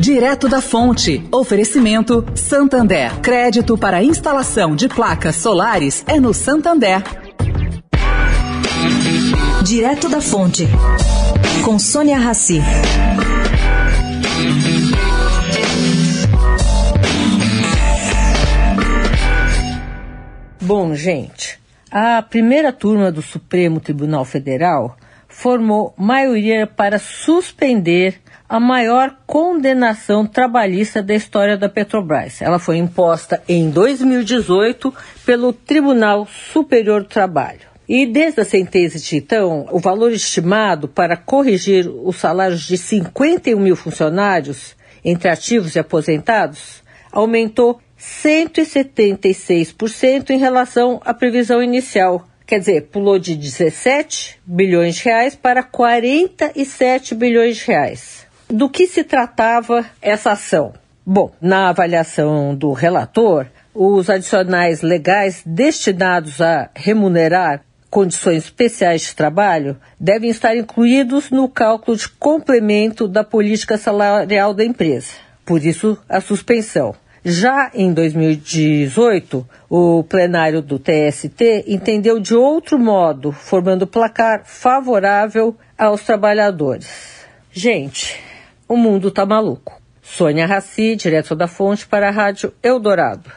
Direto da Fonte. Oferecimento Santander. Crédito para instalação de placas solares é no Santander. Direto da Fonte. Com Sônia Rassi. Bom, gente, a primeira turma do Supremo Tribunal Federal formou maioria para suspender a maior condenação trabalhista da história da Petrobras. Ela foi imposta em 2018 pelo Tribunal Superior do Trabalho. E desde a sentença de então, o valor estimado para corrigir os salários de 51 mil funcionários, entre ativos e aposentados, aumentou 176% em relação à previsão inicial. Quer dizer, pulou de 17 bilhões de reais para 47 bilhões de reais. Do que se tratava essa ação? Bom, na avaliação do relator, os adicionais legais destinados a remunerar condições especiais de trabalho devem estar incluídos no cálculo de complemento da política salarial da empresa. Por isso, a suspensão. Já em 2018, o plenário do TST entendeu de outro modo, formando placar favorável aos trabalhadores. Gente, o mundo tá maluco. Sônia Raci, direto da Fonte, para a Rádio Eldorado.